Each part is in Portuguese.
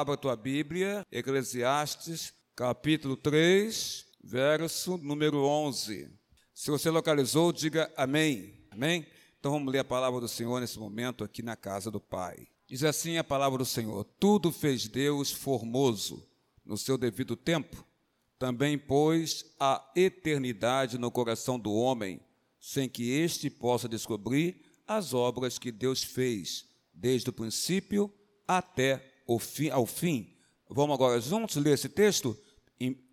abra a tua Bíblia, Eclesiastes, capítulo 3, verso número 11. Se você localizou, diga amém. Amém? Então vamos ler a palavra do Senhor nesse momento aqui na casa do Pai. Diz assim a palavra do Senhor: Tudo fez Deus formoso no seu devido tempo. Também pôs a eternidade no coração do homem, sem que este possa descobrir as obras que Deus fez, desde o princípio até ao fim. Vamos agora juntos ler esse texto?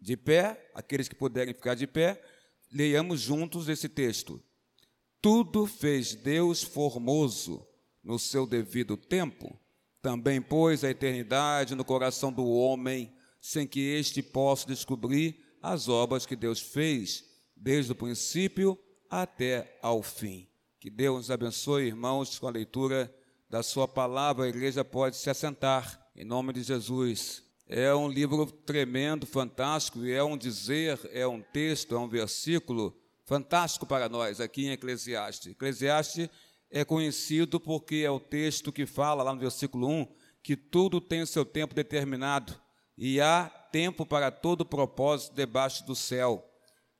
De pé, aqueles que puderem ficar de pé, leiamos juntos esse texto. Tudo fez Deus formoso no seu devido tempo, também pôs a eternidade no coração do homem, sem que este possa descobrir as obras que Deus fez, desde o princípio até ao fim. Que Deus nos abençoe, irmãos, com a leitura da Sua palavra. A igreja pode se assentar, em nome de Jesus. É um livro tremendo, fantástico, e é um dizer, é um texto, é um versículo fantástico para nós aqui em Eclesiastes. Eclesiastes é conhecido porque é o texto que fala lá no versículo 1 que tudo tem seu tempo determinado e há tempo para todo propósito debaixo do céu.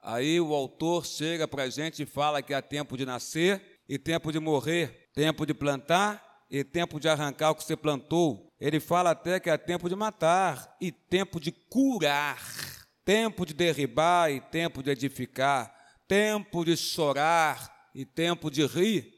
Aí o autor chega para a gente e fala que há tempo de nascer e tempo de morrer, tempo de plantar e tempo de arrancar o que você plantou. Ele fala até que há tempo de matar e tempo de curar, tempo de derribar e tempo de edificar tempo de chorar e tempo de rir,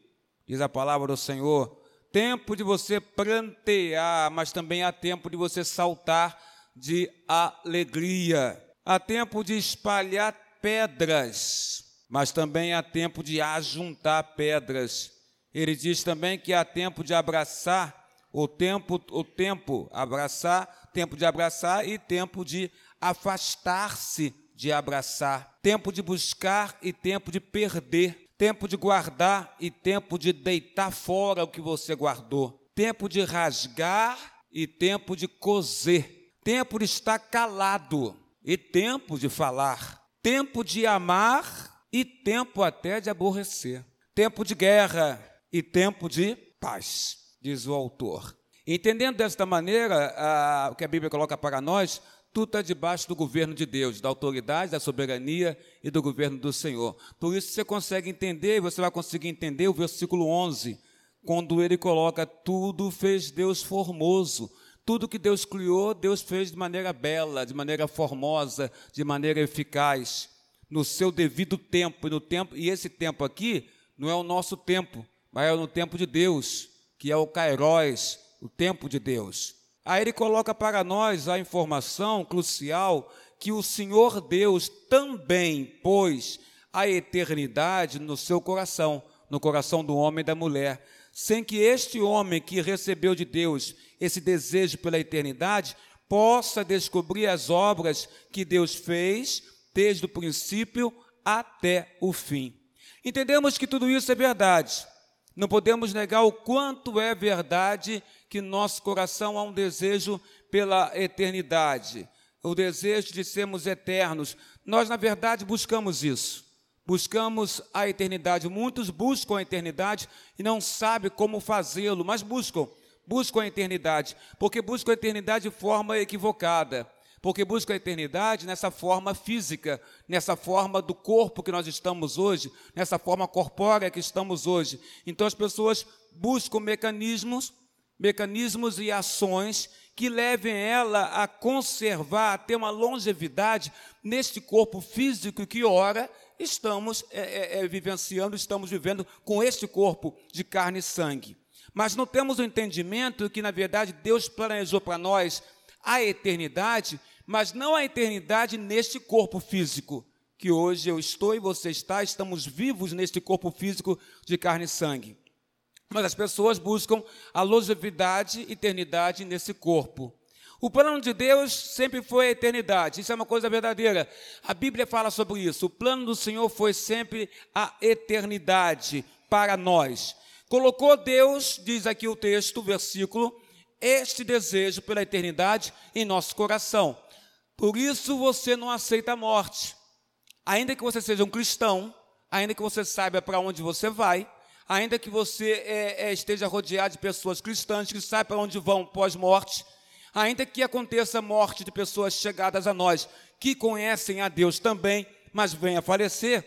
diz a palavra do Senhor. Tempo de você plantear, mas também há tempo de você saltar de alegria. Há tempo de espalhar pedras, mas também há tempo de ajuntar pedras. Ele diz também que há tempo de abraçar, o tempo, o tempo abraçar, tempo de abraçar e tempo de afastar-se de abraçar, tempo de buscar e tempo de perder, tempo de guardar e tempo de deitar fora o que você guardou, tempo de rasgar e tempo de coser, tempo de estar calado e tempo de falar, tempo de amar e tempo até de aborrecer, tempo de guerra e tempo de paz, diz o autor. Entendendo desta maneira, o que a Bíblia coloca para nós, tudo está debaixo do governo de Deus, da autoridade, da soberania e do governo do Senhor. Por isso você consegue entender, você vai conseguir entender o versículo 11, quando ele coloca: Tudo fez Deus formoso. Tudo que Deus criou, Deus fez de maneira bela, de maneira formosa, de maneira eficaz, no seu devido tempo. No tempo, e esse tempo aqui não é o nosso tempo, mas é no tempo de Deus, que é o Kairos, o tempo de Deus. Aí ele coloca para nós a informação crucial que o Senhor Deus também pôs a eternidade no seu coração, no coração do homem e da mulher, sem que este homem que recebeu de Deus esse desejo pela eternidade possa descobrir as obras que Deus fez desde o princípio até o fim. Entendemos que tudo isso é verdade. Não podemos negar o quanto é verdade que nosso coração há um desejo pela eternidade, o desejo de sermos eternos. Nós, na verdade, buscamos isso. Buscamos a eternidade. Muitos buscam a eternidade e não sabem como fazê-lo, mas buscam. Buscam a eternidade, porque buscam a eternidade de forma equivocada porque busca a eternidade nessa forma física, nessa forma do corpo que nós estamos hoje, nessa forma corpórea que estamos hoje. Então as pessoas buscam mecanismos mecanismos e ações que levem ela a conservar, a ter uma longevidade neste corpo físico que, ora, estamos é, é, é, vivenciando, estamos vivendo com este corpo de carne e sangue. Mas não temos o entendimento que, na verdade, Deus planejou para nós a eternidade, mas não a eternidade neste corpo físico, que hoje eu estou e você está, estamos vivos neste corpo físico de carne e sangue. Mas as pessoas buscam a longevidade eternidade nesse corpo. O plano de Deus sempre foi a eternidade, isso é uma coisa verdadeira. A Bíblia fala sobre isso. O plano do Senhor foi sempre a eternidade para nós. Colocou Deus, diz aqui o texto, o versículo, este desejo pela eternidade em nosso coração. Por isso você não aceita a morte. Ainda que você seja um cristão, ainda que você saiba para onde você vai, ainda que você é, é, esteja rodeado de pessoas cristãs que sabem para onde vão pós-morte, Ainda que aconteça a morte de pessoas chegadas a nós, que conhecem a Deus também, mas venha a falecer,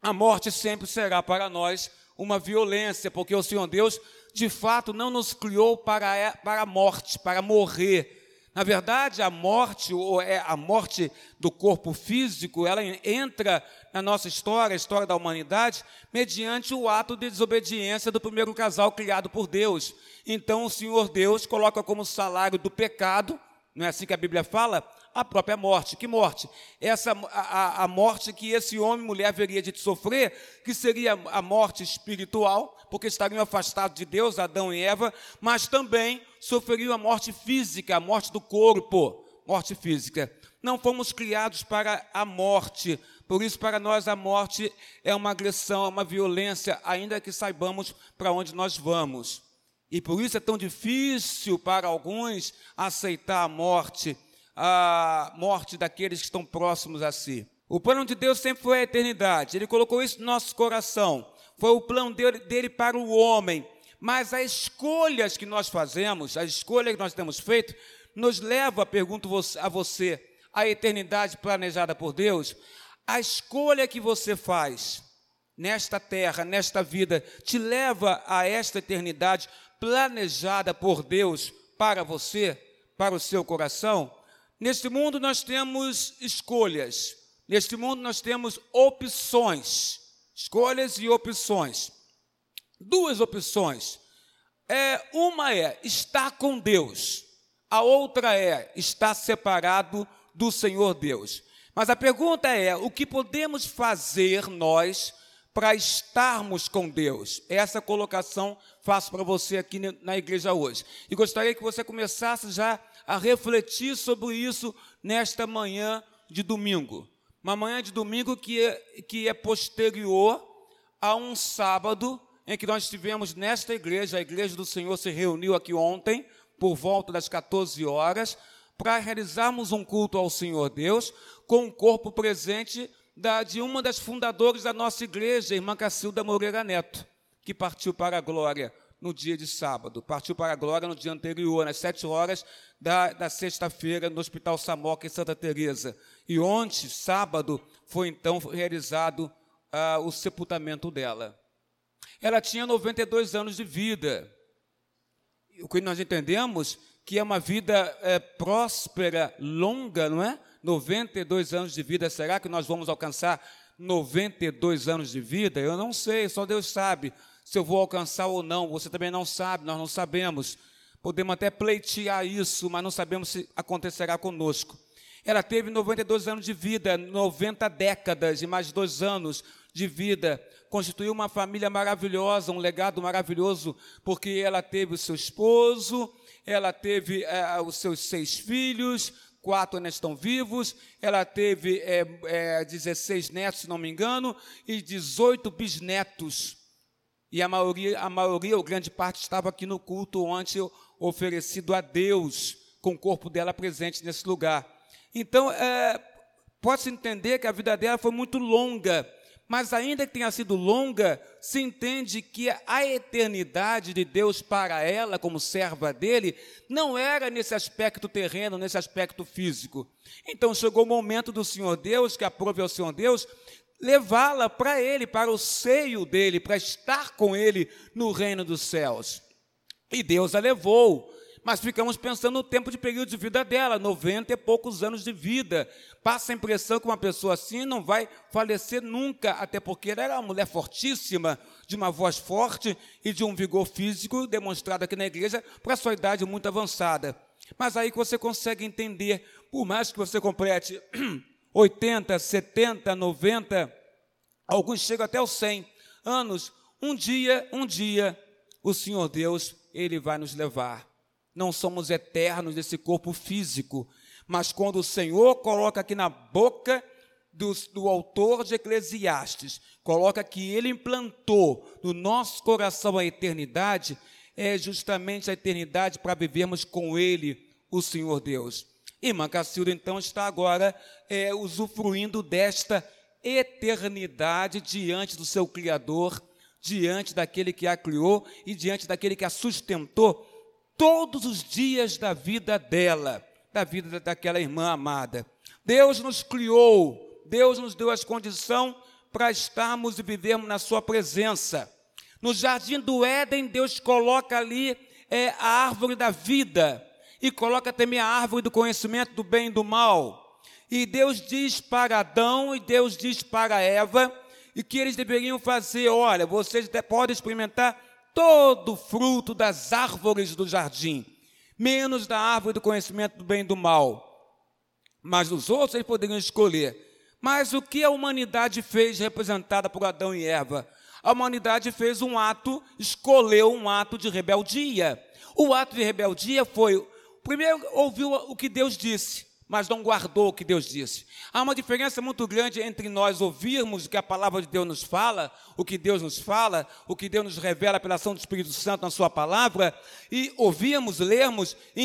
a morte sempre será para nós uma violência, porque o Senhor Deus, de fato, não nos criou para, para a morte, para morrer. Na verdade, a morte, ou é a morte do corpo físico, ela entra na nossa história, a história da humanidade, mediante o ato de desobediência do primeiro casal criado por Deus. Então, o Senhor Deus coloca como salário do pecado, não é assim que a Bíblia fala? A própria morte. Que morte? Essa a, a morte que esse homem e mulher haveria de sofrer, que seria a morte espiritual, porque estariam afastados de Deus, Adão e Eva, mas também sofreriam a morte física, a morte do corpo, morte física. Não fomos criados para a morte, por isso, para nós, a morte é uma agressão, é uma violência, ainda que saibamos para onde nós vamos. E por isso é tão difícil para alguns aceitar a morte a morte daqueles que estão próximos a si. O plano de Deus sempre foi a eternidade, ele colocou isso no nosso coração, foi o plano dele, dele para o homem. Mas as escolhas que nós fazemos, as escolhas que nós temos feito, nos leva, pergunto a você, à eternidade planejada por Deus. A escolha que você faz nesta terra, nesta vida, te leva a esta eternidade planejada por Deus para você, para o seu coração? Neste mundo nós temos escolhas, neste mundo nós temos opções, escolhas e opções. Duas opções. É, uma é estar com Deus, a outra é estar separado do Senhor Deus. Mas a pergunta é: o que podemos fazer nós para estarmos com Deus? Essa colocação faço para você aqui na igreja hoje. E gostaria que você começasse já a refletir sobre isso nesta manhã de domingo. Uma manhã de domingo que é, que é posterior a um sábado em que nós estivemos nesta igreja, a igreja do Senhor se reuniu aqui ontem, por volta das 14 horas, para realizarmos um culto ao Senhor Deus, com o corpo presente da, de uma das fundadoras da nossa igreja, irmã Cacilda Moreira Neto, que partiu para a glória no dia de sábado. Partiu para a glória no dia anterior, às sete horas da, da sexta-feira, no Hospital Samoca, em Santa Teresa. E ontem, sábado, foi então realizado ah, o sepultamento dela. Ela tinha 92 anos de vida. O que nós entendemos que é uma vida é, próspera, longa, não é? 92 anos de vida. Será que nós vamos alcançar 92 anos de vida? Eu não sei, só Deus sabe se eu vou alcançar ou não, você também não sabe, nós não sabemos. Podemos até pleitear isso, mas não sabemos se acontecerá conosco. Ela teve 92 anos de vida, 90 décadas e mais dois anos de vida. Constituiu uma família maravilhosa, um legado maravilhoso, porque ela teve o seu esposo, ela teve é, os seus seis filhos, quatro ainda estão vivos, ela teve é, é, 16 netos, se não me engano, e 18 bisnetos. E a maioria, a maioria, ou grande parte, estava aqui no culto ontem oferecido a Deus, com o corpo dela presente nesse lugar. Então, é, pode-se entender que a vida dela foi muito longa, mas ainda que tenha sido longa, se entende que a eternidade de Deus para ela, como serva dele, não era nesse aspecto terreno, nesse aspecto físico. Então chegou o momento do Senhor Deus, que aprove ao Senhor Deus, levá-la para ele, para o seio dele, para estar com ele no reino dos céus. E Deus a levou. Mas ficamos pensando no tempo de período de vida dela, 90 e poucos anos de vida. Passa a impressão que uma pessoa assim não vai falecer nunca, até porque ela era uma mulher fortíssima, de uma voz forte e de um vigor físico demonstrado aqui na igreja para sua idade muito avançada. Mas aí que você consegue entender, por mais que você complete 80, 70, 90, alguns chegam até os 100 anos. Um dia, um dia, o Senhor Deus, Ele vai nos levar. Não somos eternos nesse corpo físico, mas quando o Senhor coloca aqui na boca do, do autor de Eclesiastes, coloca que Ele implantou no nosso coração a eternidade, é justamente a eternidade para vivermos com Ele, o Senhor Deus. Irmã Cacilda, então, está agora é, usufruindo desta eternidade diante do seu Criador, diante daquele que a criou e diante daquele que a sustentou todos os dias da vida dela, da vida daquela irmã amada. Deus nos criou, Deus nos deu as condições para estarmos e vivermos na Sua presença. No jardim do Éden, Deus coloca ali é, a árvore da vida e coloca também a árvore do conhecimento do bem e do mal. E Deus diz para Adão e Deus diz para Eva e que eles deveriam fazer: olha, vocês podem experimentar todo o fruto das árvores do jardim, menos da árvore do conhecimento do bem e do mal. Mas os outros eles poderiam escolher. Mas o que a humanidade fez, representada por Adão e Eva? A humanidade fez um ato, escolheu um ato de rebeldia. O ato de rebeldia foi, primeiro, ouviu o que Deus disse mas não guardou o que Deus disse. Há uma diferença muito grande entre nós ouvirmos o que a palavra de Deus nos fala, o que Deus nos fala, o que Deus nos revela pela ação do Espírito Santo na Sua palavra, e ouvirmos, lermos e,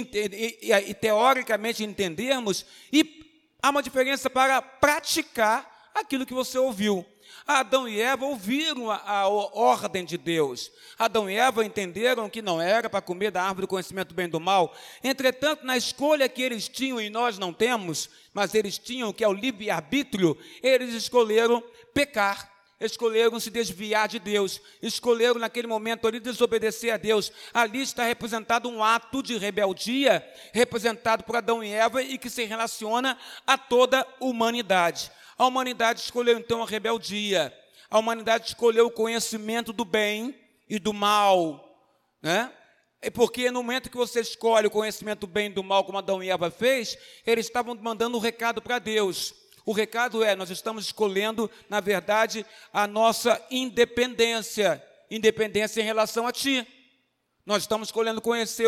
e, e teoricamente entendermos, e há uma diferença para praticar aquilo que você ouviu. Adão e Eva ouviram a, a, ordem de Deus. Adão e Eva entenderam que não era para comer da árvore do conhecimento do bem e do mal. Entretanto, na escolha que eles tinham e nós não temos, mas eles tinham, que é o livre-arbítrio, eles escolheram pecar. Escolheram se desviar de Deus, escolheram naquele momento ali desobedecer a Deus. Ali está representado um ato de rebeldia, representado por Adão e Eva e que se relaciona a toda a humanidade. A humanidade escolheu então a rebeldia. A humanidade escolheu o conhecimento do bem e do mal, né? É porque no momento que você escolhe o conhecimento do bem e do mal, como Adão e Eva fez, eles estavam mandando um recado para Deus. O recado é: nós estamos escolhendo, na verdade, a nossa independência, independência em relação a Ti. Nós estamos escolhendo conhecer,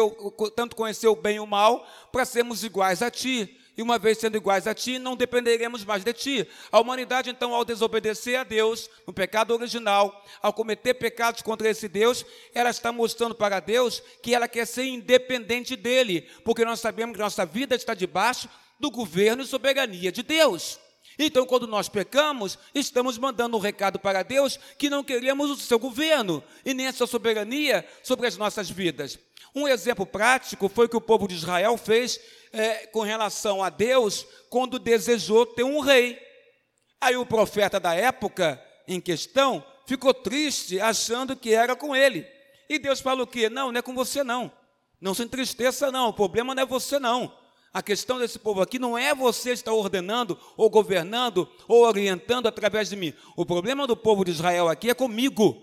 tanto conhecer o bem e o mal, para sermos iguais a Ti e uma vez sendo iguais a ti, não dependeremos mais de ti. A humanidade, então, ao desobedecer a Deus, no pecado original, ao cometer pecados contra esse Deus, ela está mostrando para Deus que ela quer ser independente dele, porque nós sabemos que nossa vida está debaixo do governo e soberania de Deus. Então, quando nós pecamos, estamos mandando um recado para Deus que não queremos o seu governo e nem a sua soberania sobre as nossas vidas. Um exemplo prático foi o que o povo de Israel fez é, com relação a Deus quando desejou ter um rei. Aí o profeta da época em questão ficou triste, achando que era com ele. E Deus fala o quê? Não, não é com você não. Não se entristeça não, o problema não é você não. A questão desse povo aqui não é você estar ordenando, ou governando, ou orientando através de mim. O problema do povo de Israel aqui é comigo.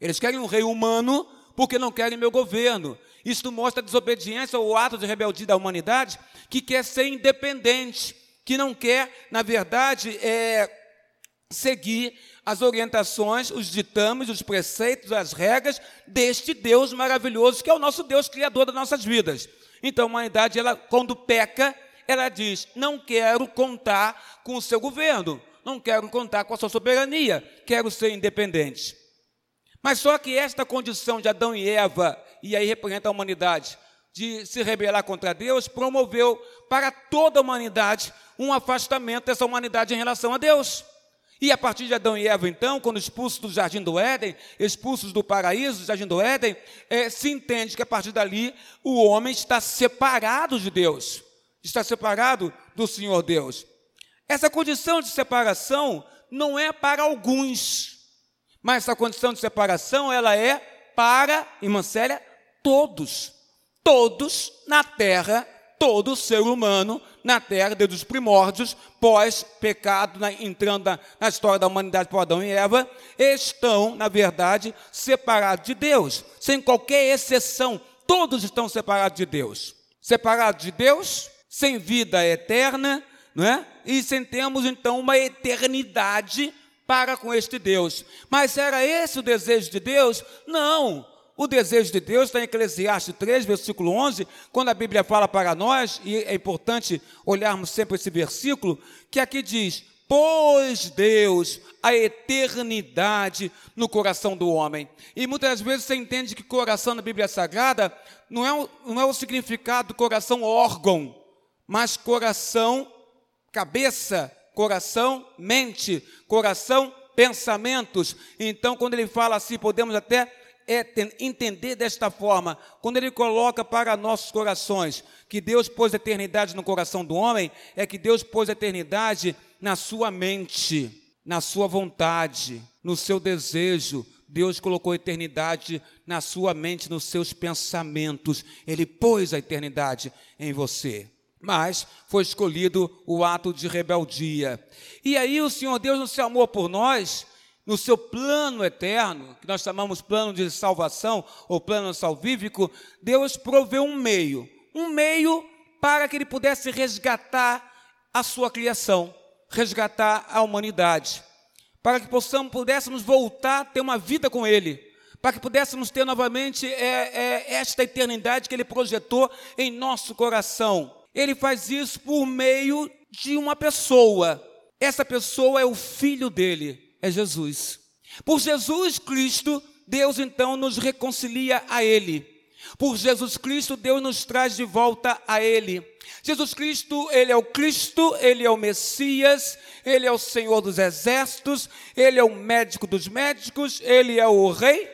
Eles querem um rei humano porque não querem meu governo. Isto mostra a desobediência ou o ato de rebeldia da humanidade que quer ser independente, que não quer, na verdade, é, seguir as orientações, os ditames, os preceitos, as regras deste Deus maravilhoso que é o nosso Deus criador das nossas vidas. Então a humanidade, ela, quando peca, ela diz: não quero contar com o seu governo, não quero contar com a sua soberania, quero ser independente. Mas só que esta condição de Adão e Eva e aí representa a humanidade, de se rebelar contra Deus, promoveu para toda a humanidade um afastamento dessa humanidade em relação a Deus. E a partir de Adão e Eva, então, quando expulsos do jardim do Éden, expulsos do paraíso, do jardim do Éden, é, se entende que a partir dali o homem está separado de Deus, está separado do Senhor Deus. Essa condição de separação não é para alguns, mas essa condição de separação ela é para, irmã Célia, todos, todos na terra, todo ser humano na terra, desde os primórdios, pós-pecado, entrando na, na, história da humanidade por Adão e Eva, estão, na verdade, separados de Deus, sem qualquer exceção, todos estão separados de Deus. Separados de Deus, sem vida eterna, não é? E sem termos, então, uma eternidade para com este Deus. Mas era esse o desejo de Deus? Não. O desejo de Deus está em Eclesiastes 3, versículo 11, quando a Bíblia fala para nós, e é importante olharmos sempre esse versículo, que aqui diz: Pôs Deus a eternidade no coração do homem. E muitas vezes você entende que coração na Bíblia Sagrada não é, não é o significado do coração órgão, mas coração, cabeça, coração, mente, coração, pensamentos. Então, quando ele fala assim, podemos até é entender desta forma, quando ele coloca para nossos corações que Deus pôs a eternidade no coração do homem, é que Deus pôs a eternidade na sua mente, na sua vontade, no seu desejo. Deus colocou a eternidade na sua mente, nos seus pensamentos. Ele pôs a eternidade em você. Mas foi escolhido o ato de rebeldia. E aí o Senhor Deus, no seu amor por nós, no seu plano eterno, que nós chamamos plano de salvação ou plano salvífico, Deus proveu um meio, um meio para que ele pudesse resgatar a sua criação, resgatar a humanidade, para que possamos, pudéssemos voltar a ter uma vida com ele, para que pudéssemos ter novamente é, é, esta eternidade que ele projetou em nosso coração. Ele faz isso por meio de uma pessoa. Essa pessoa é o filho dele, é Jesus. Por Jesus Cristo, Deus então nos reconcilia a Ele. Por Jesus Cristo, Deus nos traz de volta a Ele. Jesus Cristo, Ele é o Cristo, Ele é o Messias, Ele é o Senhor dos exércitos, Ele é o médico dos médicos, Ele é o Rei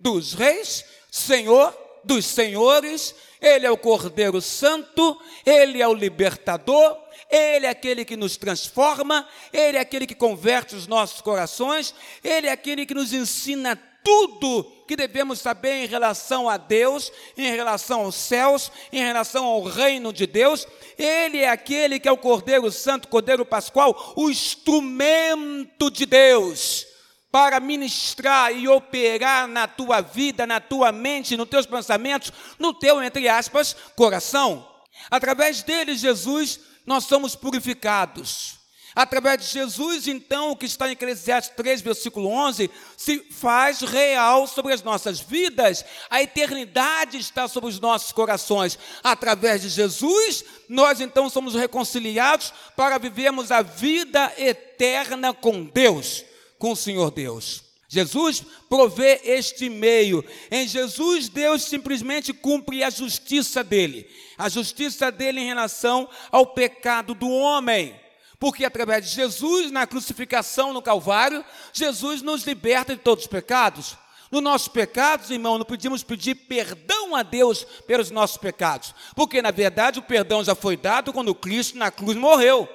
dos reis, Senhor dos senhores, Ele é o Cordeiro Santo, Ele é o libertador, ele é aquele que nos transforma, Ele é aquele que converte os nossos corações, Ele é aquele que nos ensina tudo que devemos saber em relação a Deus, em relação aos céus, em relação ao reino de Deus. Ele é aquele que é o Cordeiro Santo, Cordeiro Pascual, o instrumento de Deus para ministrar e operar na tua vida, na tua mente, nos teus pensamentos, no teu, entre aspas, coração. Através dele, Jesus nós somos purificados. Através de Jesus, então, o que está em Eclesiastes 3, versículo 11, se faz real sobre as nossas vidas, a eternidade está sobre os nossos corações. Através de Jesus, nós então somos reconciliados para vivermos a vida eterna com Deus, com o Senhor Deus. Jesus provê este meio. Em Jesus, Deus simplesmente cumpre a justiça dele. A justiça dele em relação ao pecado do homem. Porque através de Jesus, na crucificação no Calvário, Jesus nos liberta de todos os pecados. Nos nossos pecados, irmão, não pedimos pedir perdão a Deus pelos nossos pecados. Porque, na verdade, o perdão já foi dado quando Cristo na cruz morreu.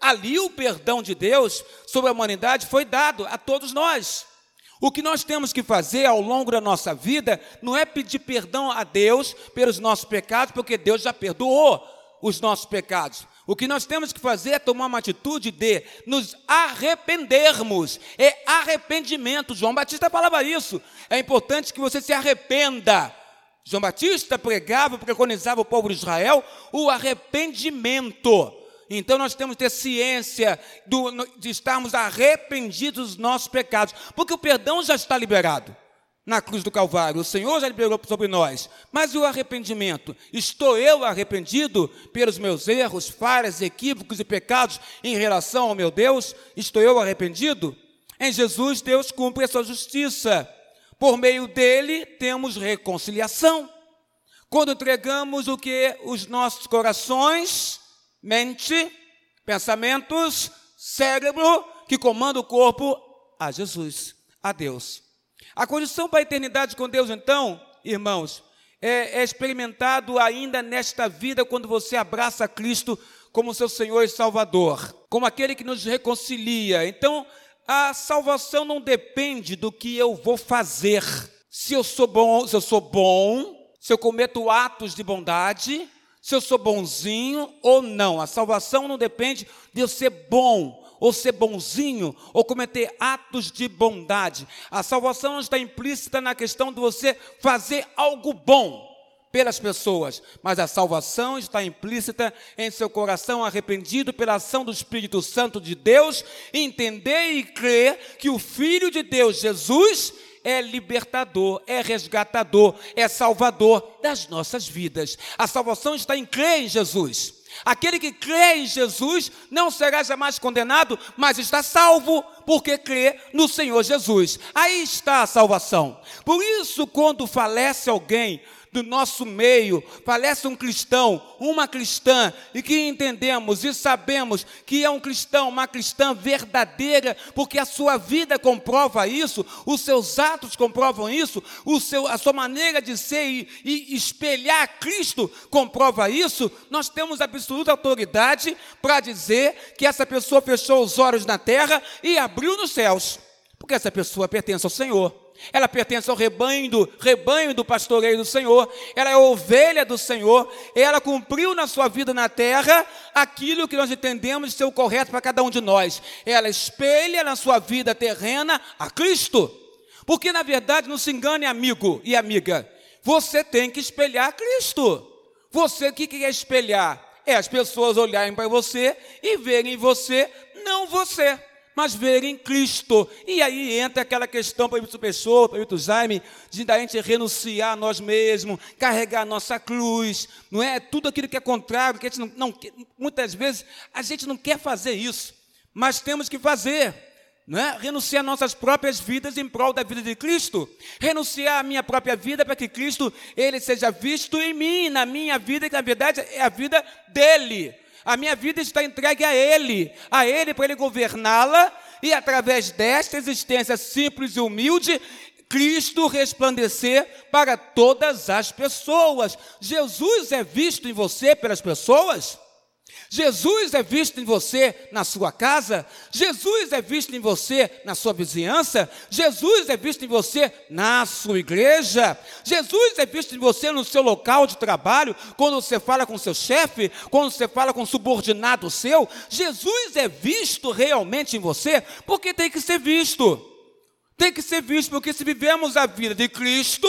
Ali o perdão de Deus sobre a humanidade foi dado a todos nós. O que nós temos que fazer ao longo da nossa vida não é pedir perdão a Deus pelos nossos pecados, porque Deus já perdoou os nossos pecados. O que nós temos que fazer é tomar uma atitude de nos arrependermos. É arrependimento. João Batista falava isso. É importante que você se arrependa. João Batista pregava, preconizava o povo de Israel o arrependimento. Então nós temos que ter ciência do, de estarmos arrependidos dos nossos pecados, porque o perdão já está liberado na cruz do Calvário. O Senhor já liberou sobre nós. Mas e o arrependimento? Estou eu arrependido pelos meus erros, falhas, equívocos e pecados em relação ao meu Deus? Estou eu arrependido? Em Jesus, Deus cumpre a sua justiça. Por meio dele, temos reconciliação. Quando entregamos o que? Os nossos corações mente, pensamentos, cérebro que comanda o corpo a Jesus, a Deus. A condição para a eternidade com Deus, então, irmãos, é, é experimentado ainda nesta vida quando você abraça Cristo como seu Senhor e Salvador, como aquele que nos reconcilia. Então, a salvação não depende do que eu vou fazer. Se eu sou bom, se eu sou bom, se eu cometo atos de bondade, se eu sou bonzinho ou não. A salvação não depende de eu ser bom ou ser bonzinho ou cometer atos de bondade. A salvação está implícita na questão de você fazer algo bom pelas pessoas, mas a salvação está implícita em seu coração arrependido pela ação do Espírito Santo de Deus, entender e crer que o Filho de Deus, Jesus, é libertador, é resgatador, é salvador das nossas vidas. A salvação está em crer em Jesus. Aquele que crê em Jesus não será jamais condenado, mas está salvo porque crê no Senhor Jesus. Aí está a salvação. Por isso, quando falece alguém do nosso meio, falece um cristão, uma cristã, e que entendemos e sabemos que é um cristão, uma cristã verdadeira, porque a sua vida comprova isso, os seus atos comprovam isso, o seu, a sua maneira de ser e, e espelhar Cristo comprova isso, nós temos absoluta autoridade para dizer que essa pessoa fechou os olhos na terra e abriu nos céus, porque essa pessoa pertence ao Senhor ela pertence ao rebanho do, rebanho do pastoreio do Senhor, ela é ovelha do Senhor, ela cumpriu na sua vida na terra aquilo que nós entendemos ser o correto para cada um de nós. Ela espelha na sua vida terrena a Cristo. Porque, na verdade, não se engane, amigo e amiga, você tem que espelhar Cristo. Você o que quer espelhar? É as pessoas olharem para você e verem em você, não você mas ver em Cristo. E aí entra aquela questão para o pessoa, para o Jaime, de a gente renunciar a nós mesmos, carregar a nossa cruz, não é? Tudo aquilo que é contrário, que a gente não, não muitas vezes a gente não quer fazer isso, mas temos que fazer. Não é? Renunciar nossas próprias vidas em prol da vida de Cristo. Renunciar a minha própria vida para que Cristo ele seja visto em mim, na minha vida, que na verdade é a vida dele. A minha vida está entregue a Ele, a Ele para Ele governá-la e através desta existência simples e humilde, Cristo resplandecer para todas as pessoas. Jesus é visto em você pelas pessoas? Jesus é visto em você na sua casa, Jesus é visto em você na sua vizinhança, Jesus é visto em você na sua igreja, Jesus é visto em você no seu local de trabalho, quando você fala com seu chefe, quando você fala com um subordinado seu, Jesus é visto realmente em você, porque tem que ser visto. Tem que ser visto, porque se vivemos a vida de Cristo,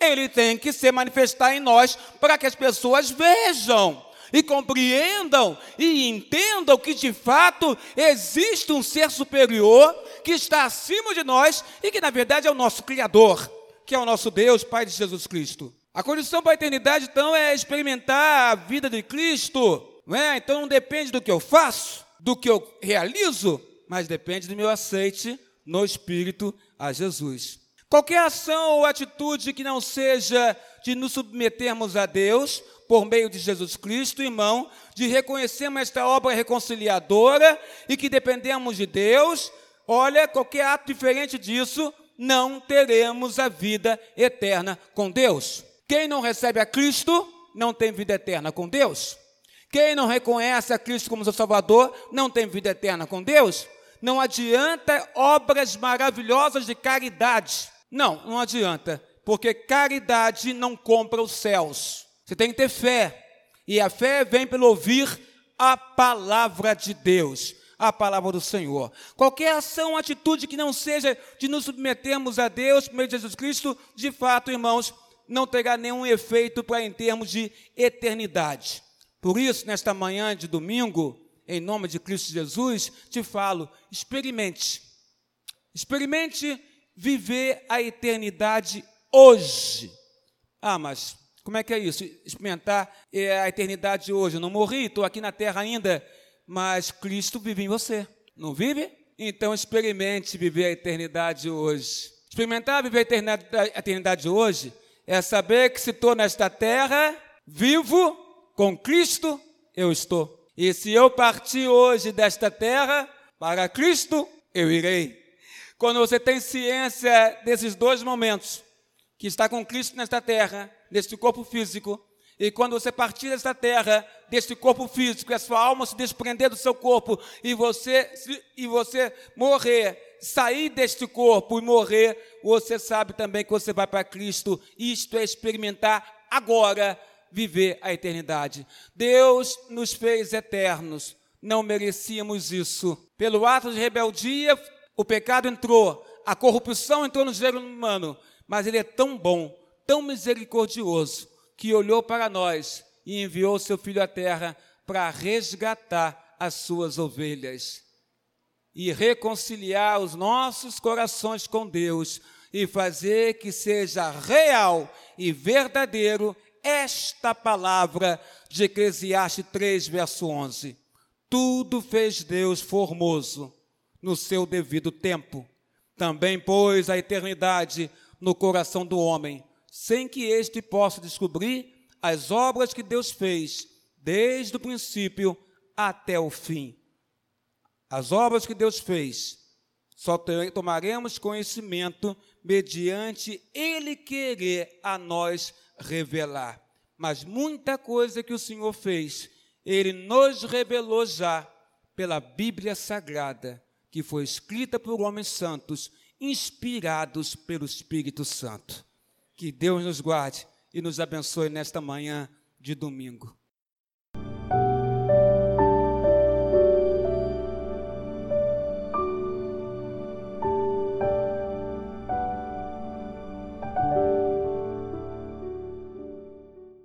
ele tem que se manifestar em nós para que as pessoas vejam e compreendam e entendam que de fato existe um ser superior que está acima de nós e que na verdade é o nosso Criador, que é o nosso Deus, Pai de Jesus Cristo. A condição para a eternidade então é experimentar a vida de Cristo, não é? Então não depende do que eu faço, do que eu realizo, mas depende do meu aceite no Espírito a Jesus. Qualquer ação ou atitude que não seja de nos submetermos a Deus por meio de Jesus Cristo, irmão, de reconhecermos esta obra reconciliadora e que dependemos de Deus, olha, qualquer ato diferente disso, não teremos a vida eterna com Deus. Quem não recebe a Cristo, não tem vida eterna com Deus. Quem não reconhece a Cristo como seu Salvador, não tem vida eterna com Deus. Não adianta obras maravilhosas de caridade. Não, não adianta, porque caridade não compra os céus. Você tem que ter fé. E a fé vem pelo ouvir a palavra de Deus, a palavra do Senhor. Qualquer ação, atitude que não seja de nos submetermos a Deus, por meio de Jesus Cristo, de fato, irmãos, não terá nenhum efeito para em termos de eternidade. Por isso, nesta manhã de domingo, em nome de Cristo Jesus, te falo, experimente. Experimente viver a eternidade hoje. Ah, mas como é que é isso? Experimentar é, a eternidade hoje. Eu não morri, estou aqui na terra ainda, mas Cristo vive em você. Não vive? Então experimente viver a eternidade hoje. Experimentar viver a eternidade, eternidade hoje é saber que se estou nesta terra, vivo, com Cristo eu estou. E se eu partir hoje desta terra, para Cristo eu irei. Quando você tem ciência desses dois momentos, que está com Cristo nesta terra, neste corpo físico, e quando você partir desta terra, deste corpo físico, e a sua alma se desprender do seu corpo, e você, e você morrer, sair deste corpo e morrer, você sabe também que você vai para Cristo. Isto é experimentar agora viver a eternidade. Deus nos fez eternos, não merecíamos isso. Pelo ato de rebeldia, o pecado entrou, a corrupção entrou no gênero humano, mas Ele é tão bom, tão misericordioso, que olhou para nós e enviou seu Filho à terra para resgatar as suas ovelhas e reconciliar os nossos corações com Deus e fazer que seja real e verdadeiro esta palavra de Eclesiastes 3, verso 11. Tudo fez Deus formoso no seu devido tempo. Também pôs a eternidade no coração do homem, sem que este possa descobrir as obras que Deus fez desde o princípio até o fim. As obras que Deus fez, só tomaremos conhecimento mediante Ele querer a nós revelar. Mas muita coisa que o Senhor fez, Ele nos revelou já pela Bíblia Sagrada, que foi escrita por homens santos, inspirados pelo Espírito Santo. Que Deus nos guarde e nos abençoe nesta manhã de domingo.